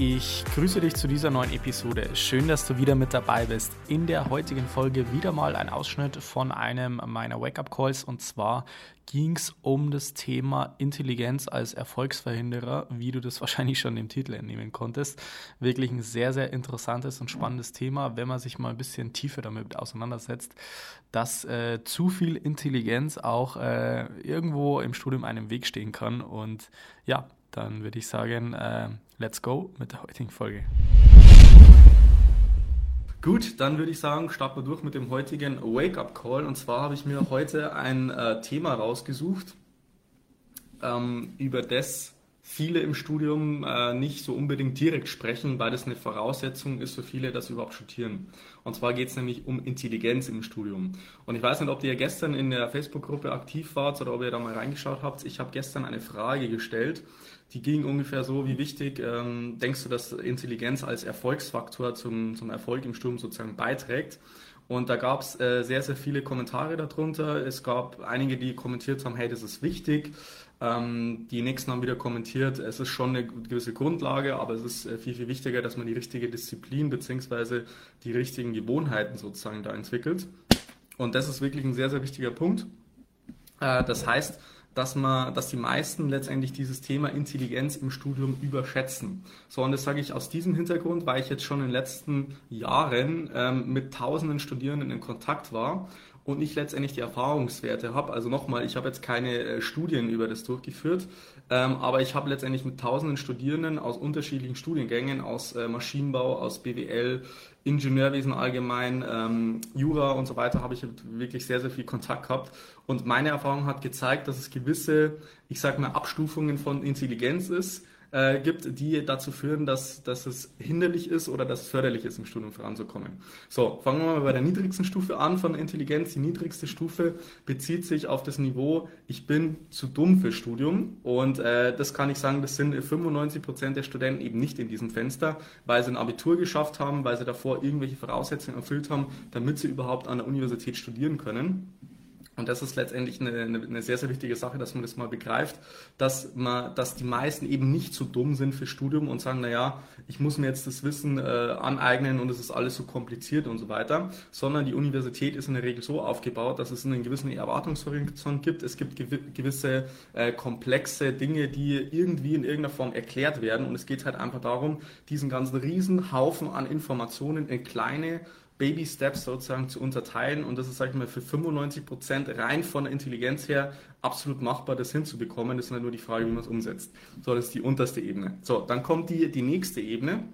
Ich grüße dich zu dieser neuen Episode. Schön, dass du wieder mit dabei bist. In der heutigen Folge wieder mal ein Ausschnitt von einem meiner Wake-up-Calls und zwar ging es um das Thema Intelligenz als Erfolgsverhinderer, wie du das wahrscheinlich schon im Titel entnehmen konntest. Wirklich ein sehr, sehr interessantes und spannendes Thema, wenn man sich mal ein bisschen tiefer damit auseinandersetzt, dass äh, zu viel Intelligenz auch äh, irgendwo im Studium einem Weg stehen kann. Und ja, dann würde ich sagen, äh, let's go mit der heutigen Folge. Gut, dann würde ich sagen, starten wir durch mit dem heutigen Wake-up-Call. Und zwar habe ich mir heute ein äh, Thema rausgesucht, ähm, über das viele im Studium äh, nicht so unbedingt direkt sprechen, weil das eine Voraussetzung ist für viele, sie überhaupt studieren. Und zwar geht es nämlich um Intelligenz im Studium. Und ich weiß nicht, ob ihr gestern in der Facebook-Gruppe aktiv wart oder ob ihr da mal reingeschaut habt. Ich habe gestern eine Frage gestellt, die ging ungefähr so, wie wichtig ähm, denkst du, dass Intelligenz als Erfolgsfaktor zum, zum Erfolg im Studium sozusagen beiträgt? Und da gab es äh, sehr, sehr viele Kommentare darunter. Es gab einige, die kommentiert haben, hey, das ist wichtig. Ähm, die nächsten haben wieder kommentiert, es ist schon eine gewisse Grundlage, aber es ist äh, viel, viel wichtiger, dass man die richtige Disziplin bzw. die richtigen Gewohnheiten sozusagen da entwickelt. Und das ist wirklich ein sehr, sehr wichtiger Punkt. Äh, das heißt, dass man, dass die meisten letztendlich dieses Thema Intelligenz im Studium überschätzen. So, und das sage ich aus diesem Hintergrund, weil ich jetzt schon in den letzten Jahren ähm, mit tausenden Studierenden in Kontakt war und ich letztendlich die Erfahrungswerte habe. Also nochmal, ich habe jetzt keine äh, Studien über das durchgeführt, ähm, aber ich habe letztendlich mit tausenden Studierenden aus unterschiedlichen Studiengängen, aus äh, Maschinenbau, aus BWL, Ingenieurwesen allgemein, ähm, Jura und so weiter, habe ich wirklich sehr, sehr viel Kontakt gehabt. Und meine Erfahrung hat gezeigt, dass es gewisse, ich sage mal, Abstufungen von Intelligenz ist äh, gibt, die dazu führen, dass, dass es hinderlich ist oder dass es förderlich ist, im Studium voranzukommen. So, fangen wir mal bei der niedrigsten Stufe an von Intelligenz. Die niedrigste Stufe bezieht sich auf das Niveau, ich bin zu dumm für Studium. Und äh, das kann ich sagen, das sind 95 Prozent der Studenten eben nicht in diesem Fenster, weil sie ein Abitur geschafft haben, weil sie davor irgendwelche Voraussetzungen erfüllt haben, damit sie überhaupt an der Universität studieren können. Und das ist letztendlich eine, eine, eine, sehr, sehr wichtige Sache, dass man das mal begreift, dass man, dass die meisten eben nicht so dumm sind für Studium und sagen, naja, ich muss mir jetzt das Wissen äh, aneignen und es ist alles so kompliziert und so weiter, sondern die Universität ist in der Regel so aufgebaut, dass es einen gewissen Erwartungshorizont gibt. Es gibt gew gewisse äh, komplexe Dinge, die irgendwie in irgendeiner Form erklärt werden und es geht halt einfach darum, diesen ganzen riesen Haufen an Informationen in kleine Baby Steps sozusagen zu unterteilen und das ist, sag ich mal, für 95 Prozent rein von der Intelligenz her absolut machbar, das hinzubekommen. Das ist halt nur die Frage, wie man es umsetzt. So, das ist die unterste Ebene. So, dann kommt die, die nächste Ebene.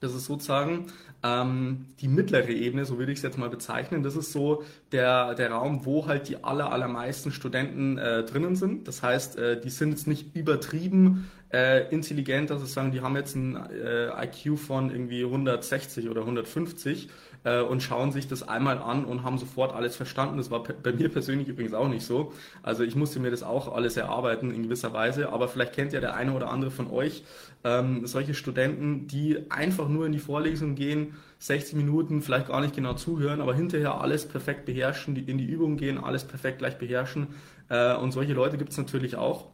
Das ist sozusagen ähm, die mittlere Ebene, so würde ich es jetzt mal bezeichnen. Das ist so der, der Raum, wo halt die aller, allermeisten Studenten äh, drinnen sind. Das heißt, äh, die sind jetzt nicht übertrieben äh, intelligent, sie sagen, die haben jetzt ein äh, IQ von irgendwie 160 oder 150 äh, und schauen sich das einmal an und haben sofort alles verstanden. Das war bei mir persönlich übrigens auch nicht so. Also ich musste mir das auch alles erarbeiten in gewisser Weise, aber vielleicht kennt ja der eine oder andere von euch ähm, solche Studenten, die einfach nur in die Vorlesung gehen, 60 Minuten vielleicht gar nicht genau zuhören, aber hinterher alles perfekt beherrschen, in die Übung gehen, alles perfekt gleich beherrschen. Äh, und solche Leute gibt es natürlich auch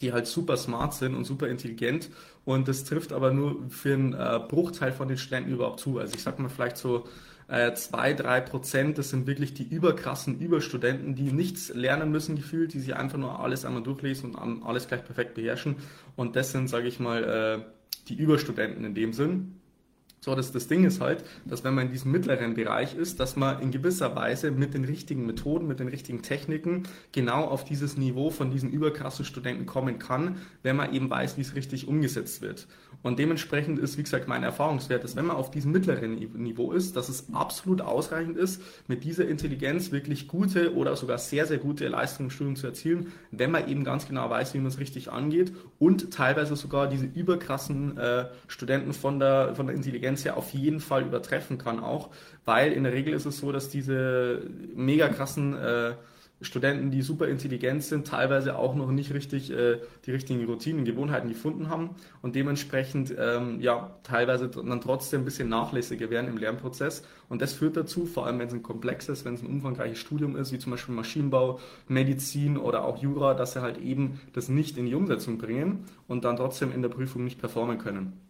die halt super smart sind und super intelligent. Und das trifft aber nur für einen äh, Bruchteil von den Studenten überhaupt zu. Also ich sag mal vielleicht so äh, zwei, drei Prozent, das sind wirklich die überkrassen Überstudenten, die nichts lernen müssen gefühlt, die sich einfach nur alles einmal durchlesen und alles gleich perfekt beherrschen. Und das sind, sage ich mal, äh, die Überstudenten in dem Sinn. So, das, das Ding ist halt, dass wenn man in diesem mittleren Bereich ist, dass man in gewisser Weise mit den richtigen Methoden, mit den richtigen Techniken genau auf dieses Niveau von diesen überkrassen Studenten kommen kann, wenn man eben weiß, wie es richtig umgesetzt wird. Und dementsprechend ist, wie gesagt, mein Erfahrungswert, dass wenn man auf diesem mittleren Niveau ist, dass es absolut ausreichend ist, mit dieser Intelligenz wirklich gute oder sogar sehr, sehr gute Leistungen im Studium zu erzielen, wenn man eben ganz genau weiß, wie man es richtig angeht und teilweise sogar diese überkrassen äh, Studenten von der, von der Intelligenz Intelligenz her auf jeden Fall übertreffen kann auch, weil in der Regel ist es so, dass diese mega krassen äh, Studenten, die super intelligent sind, teilweise auch noch nicht richtig äh, die richtigen Routinen, Gewohnheiten gefunden haben und dementsprechend ähm, ja teilweise dann trotzdem ein bisschen nachlässiger werden im Lernprozess. Und das führt dazu, vor allem wenn es ein komplexes, wenn es ein umfangreiches Studium ist, wie zum Beispiel Maschinenbau, Medizin oder auch Jura, dass sie halt eben das nicht in die Umsetzung bringen und dann trotzdem in der Prüfung nicht performen können.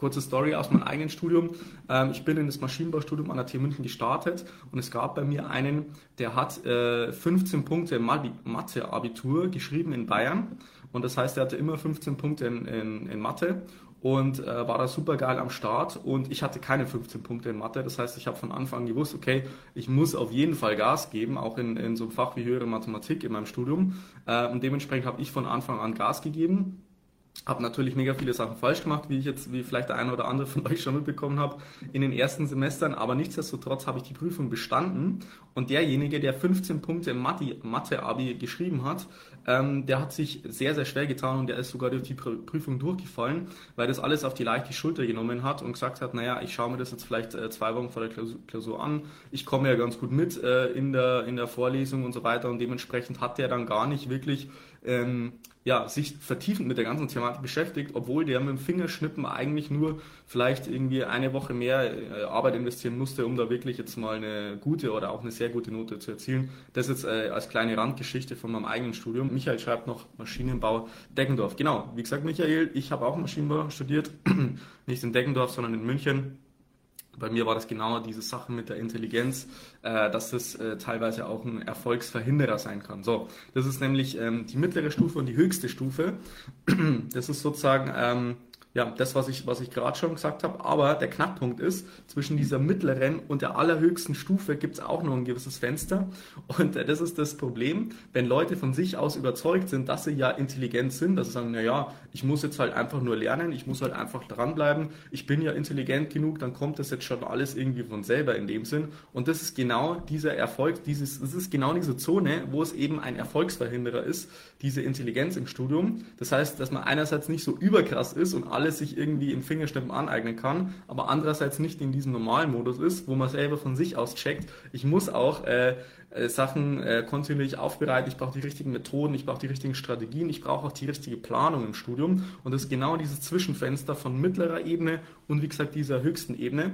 Kurze Story aus meinem eigenen Studium. Ähm, ich bin in das Maschinenbaustudium an der TU München gestartet und es gab bei mir einen, der hat äh, 15 Punkte Mathe-Abitur geschrieben in Bayern. Und das heißt, er hatte immer 15 Punkte in, in, in Mathe und äh, war da super geil am Start und ich hatte keine 15 Punkte in Mathe. Das heißt, ich habe von Anfang gewusst, okay, ich muss auf jeden Fall Gas geben, auch in, in so einem Fach wie höhere Mathematik in meinem Studium. Äh, und dementsprechend habe ich von Anfang an Gas gegeben habe natürlich mega viele Sachen falsch gemacht, wie ich jetzt, wie vielleicht der eine oder andere von euch schon mitbekommen habe, in den ersten Semestern, aber nichtsdestotrotz habe ich die Prüfung bestanden und derjenige, der 15 Punkte im Mathe-Abi geschrieben hat, ähm, der hat sich sehr, sehr schwer getan und der ist sogar durch die Prüfung durchgefallen, weil das alles auf die leichte Schulter genommen hat und gesagt hat, naja, ich schaue mir das jetzt vielleicht äh, zwei Wochen vor der Klausur an, ich komme ja ganz gut mit äh, in, der, in der Vorlesung und so weiter. Und dementsprechend hat der dann gar nicht wirklich ähm, ja, sich vertiefend mit der ganzen Thematik beschäftigt, obwohl der mit dem Fingerschnippen eigentlich nur vielleicht irgendwie eine Woche mehr äh, Arbeit investieren musste, um da wirklich jetzt mal eine gute oder auch eine sehr gute Note zu erzielen. Das jetzt äh, als kleine Randgeschichte von meinem eigenen Studium. Michael schreibt noch Maschinenbau Deggendorf. Genau, wie gesagt, Michael, ich habe auch Maschinenbau studiert, nicht in Deggendorf, sondern in München bei mir war das genau diese Sache mit der Intelligenz, äh, dass das äh, teilweise auch ein Erfolgsverhinderer sein kann. So, das ist nämlich ähm, die mittlere Stufe und die höchste Stufe. Das ist sozusagen ähm, ja, das, was ich, was ich gerade schon gesagt habe. Aber der Knackpunkt ist, zwischen dieser mittleren und der allerhöchsten Stufe gibt es auch noch ein gewisses Fenster. Und äh, das ist das Problem, wenn Leute von sich aus überzeugt sind, dass sie ja intelligent sind, dass sie sagen, na ja, ich muss jetzt halt einfach nur lernen, ich muss halt einfach dranbleiben, ich bin ja intelligent genug, dann kommt das jetzt schon alles irgendwie von selber in dem Sinn. Und das ist genau dieser Erfolg, dieses, das ist genau diese Zone, wo es eben ein Erfolgsverhinderer ist, diese Intelligenz im Studium. Das heißt, dass man einerseits nicht so überkrass ist und alles sich irgendwie im Fingerschnippen aneignen kann, aber andererseits nicht in diesem normalen Modus ist, wo man selber von sich aus checkt, ich muss auch äh, äh, Sachen äh, kontinuierlich aufbereiten, ich brauche die richtigen Methoden, ich brauche die richtigen Strategien, ich brauche auch die richtige Planung im Studium. Und das ist genau dieses Zwischenfenster von mittlerer Ebene und wie gesagt dieser höchsten Ebene,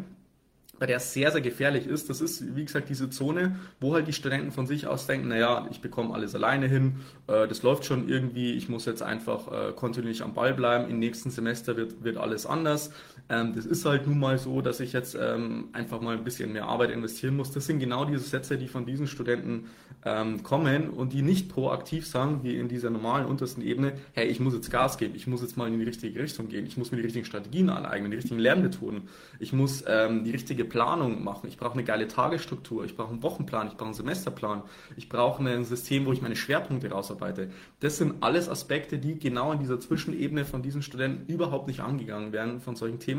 bei der es sehr, sehr gefährlich ist. Das ist, wie gesagt, diese Zone, wo halt die Studenten von sich aus denken, naja, ich bekomme alles alleine hin, äh, das läuft schon irgendwie, ich muss jetzt einfach äh, kontinuierlich am Ball bleiben, im nächsten Semester wird, wird alles anders. Ähm, das ist halt nun mal so, dass ich jetzt ähm, einfach mal ein bisschen mehr Arbeit investieren muss. Das sind genau diese Sätze, die von diesen Studenten ähm, kommen und die nicht proaktiv sagen, wie in dieser normalen untersten Ebene, hey, ich muss jetzt Gas geben, ich muss jetzt mal in die richtige Richtung gehen, ich muss mir die richtigen Strategien aneignen, die richtigen Lernmethoden, ich muss ähm, die richtige Planung machen, ich brauche eine geile Tagesstruktur, ich brauche einen Wochenplan, ich brauche einen Semesterplan, ich brauche ein System, wo ich meine Schwerpunkte rausarbeite. Das sind alles Aspekte, die genau in dieser Zwischenebene von diesen Studenten überhaupt nicht angegangen werden von solchen Themen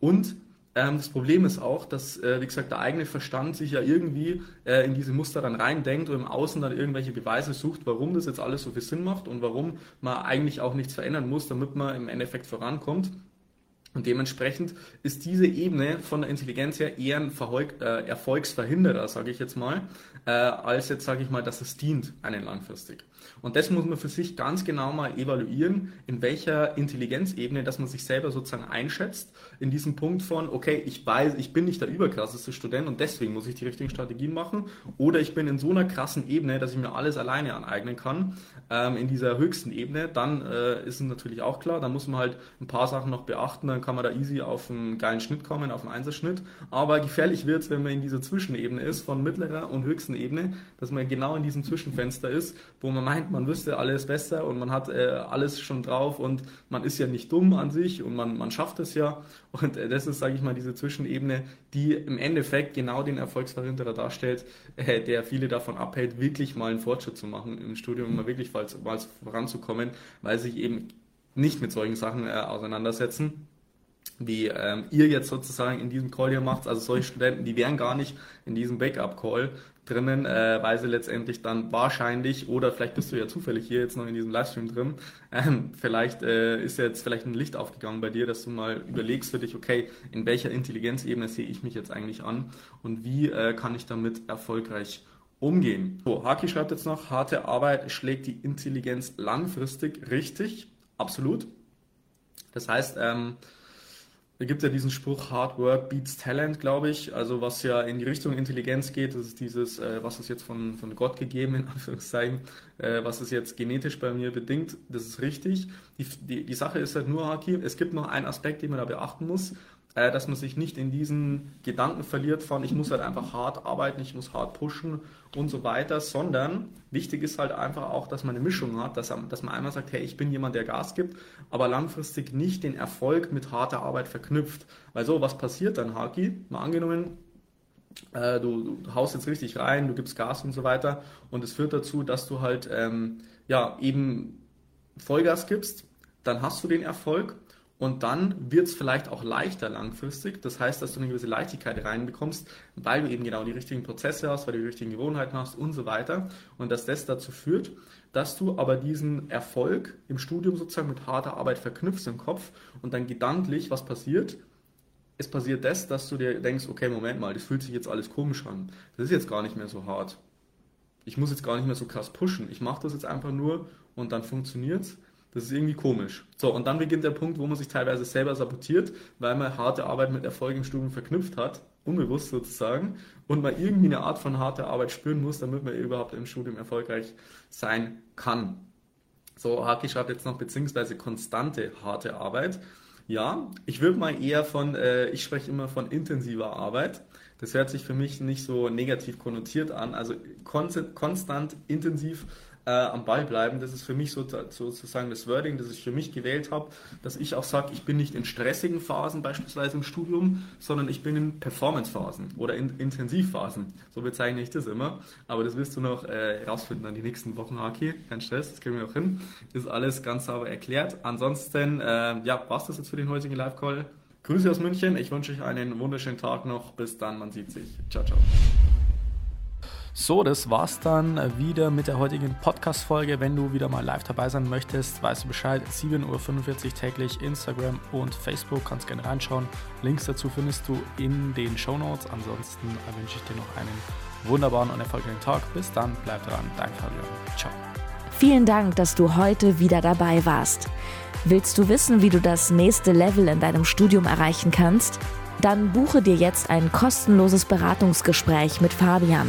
und ähm, das Problem ist auch, dass, äh, wie gesagt, der eigene Verstand sich ja irgendwie äh, in diese Muster dann reindenkt und im Außen dann irgendwelche Beweise sucht, warum das jetzt alles so viel Sinn macht und warum man eigentlich auch nichts verändern muss, damit man im Endeffekt vorankommt. Und dementsprechend ist diese Ebene von der Intelligenz her eher ein Verholg, äh, Erfolgsverhinderer, sage ich jetzt mal, äh, als jetzt sage ich mal, dass es dient einen langfristig. Und das muss man für sich ganz genau mal evaluieren, in welcher Intelligenzebene, dass man sich selber sozusagen einschätzt, in diesem Punkt von, okay, ich weiß, ich bin nicht der überkrasseste Student und deswegen muss ich die richtigen Strategien machen, oder ich bin in so einer krassen Ebene, dass ich mir alles alleine aneignen kann, ähm, in dieser höchsten Ebene, dann äh, ist es natürlich auch klar, dann muss man halt ein paar Sachen noch beachten, dann kann man da easy auf einen geilen Schnitt kommen, auf einen Einserschnitt. Aber gefährlich wird es, wenn man in dieser Zwischenebene ist, von mittlerer und höchsten Ebene, dass man genau in diesem Zwischenfenster ist, wo man meint, man wüsste alles besser und man hat äh, alles schon drauf und man ist ja nicht dumm an sich und man, man schafft es ja. Und äh, das ist, sage ich mal, diese Zwischenebene, die im Endeffekt genau den Erfolgsverhinderer darstellt, äh, der viele davon abhält, wirklich mal einen Fortschritt zu machen im Studium, mal wirklich mal voranzukommen, weil sich eben nicht mit solchen Sachen äh, auseinandersetzen wie ähm, ihr jetzt sozusagen in diesem Call hier macht. Also solche Studenten, die wären gar nicht in diesem Backup-Call drinnen, äh, weil sie letztendlich dann wahrscheinlich, oder vielleicht bist du ja zufällig hier jetzt noch in diesem Livestream drin, ähm, vielleicht äh, ist jetzt vielleicht ein Licht aufgegangen bei dir, dass du mal überlegst für dich, okay, in welcher Intelligenzebene sehe ich mich jetzt eigentlich an und wie äh, kann ich damit erfolgreich umgehen. So, Haki schreibt jetzt noch, harte Arbeit schlägt die Intelligenz langfristig richtig. Absolut. Das heißt, ähm, da gibt ja diesen Spruch, Hard Work beats Talent, glaube ich. Also was ja in die Richtung Intelligenz geht, das ist dieses, äh, was ist jetzt von, von Gott gegeben, in Anführungszeichen, äh, was ist jetzt genetisch bei mir bedingt, das ist richtig. Die, die, die Sache ist halt nur, Haki, es gibt noch einen Aspekt, den man da beachten muss äh, dass man sich nicht in diesen Gedanken verliert von, ich muss halt einfach hart arbeiten, ich muss hart pushen und so weiter, sondern wichtig ist halt einfach auch, dass man eine Mischung hat, dass, dass man einmal sagt, hey, ich bin jemand, der Gas gibt, aber langfristig nicht den Erfolg mit harter Arbeit verknüpft. Weil so, was passiert dann, Haki? Mal angenommen, äh, du, du, haust jetzt richtig rein, du gibst Gas und so weiter und es führt dazu, dass du halt ähm, ja eben Vollgas gibst, dann hast du den Erfolg und dann wird es vielleicht auch leichter langfristig. Das heißt, dass du eine gewisse Leichtigkeit reinbekommst, weil du eben genau die richtigen Prozesse hast, weil du die richtigen Gewohnheiten hast und so weiter. Und dass das dazu führt, dass du aber diesen Erfolg im Studium sozusagen mit harter Arbeit verknüpfst im Kopf und dann gedanklich, was passiert? Es passiert das, dass du dir denkst, okay, Moment mal, das fühlt sich jetzt alles komisch an. Das ist jetzt gar nicht mehr so hart. Ich muss jetzt gar nicht mehr so krass pushen. Ich mache das jetzt einfach nur und dann funktioniert es. Das ist irgendwie komisch. So, und dann beginnt der Punkt, wo man sich teilweise selber sabotiert, weil man harte Arbeit mit Erfolg im Studium verknüpft hat, unbewusst sozusagen, und man irgendwie eine Art von harter Arbeit spüren muss, damit man überhaupt im Studium erfolgreich sein kann. So, Haki schreibt jetzt noch beziehungsweise konstante harte Arbeit. Ja, ich würde mal eher von, äh, ich spreche immer von intensiver Arbeit. Das hört sich für mich nicht so negativ konnotiert an. Also konstant, intensiv äh, am Ball bleiben. Das ist für mich so, sozusagen das Wording, das ich für mich gewählt habe, dass ich auch sage, ich bin nicht in stressigen Phasen beispielsweise im Studium, sondern ich bin in Performance-Phasen oder in Intensivphasen. So bezeichne ich das immer. Aber das wirst du noch äh, herausfinden an die nächsten Wochen, Haki. Kein Stress, das kriegen wir auch hin. Ist alles ganz sauber erklärt. Ansonsten, äh, ja, es das jetzt für den heutigen Live-Call. Grüße aus München. Ich wünsche euch einen wunderschönen Tag noch. Bis dann, man sieht sich. Ciao, ciao. So, das war's dann wieder mit der heutigen Podcast-Folge. Wenn du wieder mal live dabei sein möchtest, weißt du Bescheid. 7.45 Uhr täglich Instagram und Facebook. Kannst gerne reinschauen. Links dazu findest du in den Show Notes. Ansonsten wünsche ich dir noch einen wunderbaren und erfolgreichen Tag. Bis dann, bleib dran. Dein Fabian. Ciao. Vielen Dank, dass du heute wieder dabei warst. Willst du wissen, wie du das nächste Level in deinem Studium erreichen kannst? Dann buche dir jetzt ein kostenloses Beratungsgespräch mit Fabian.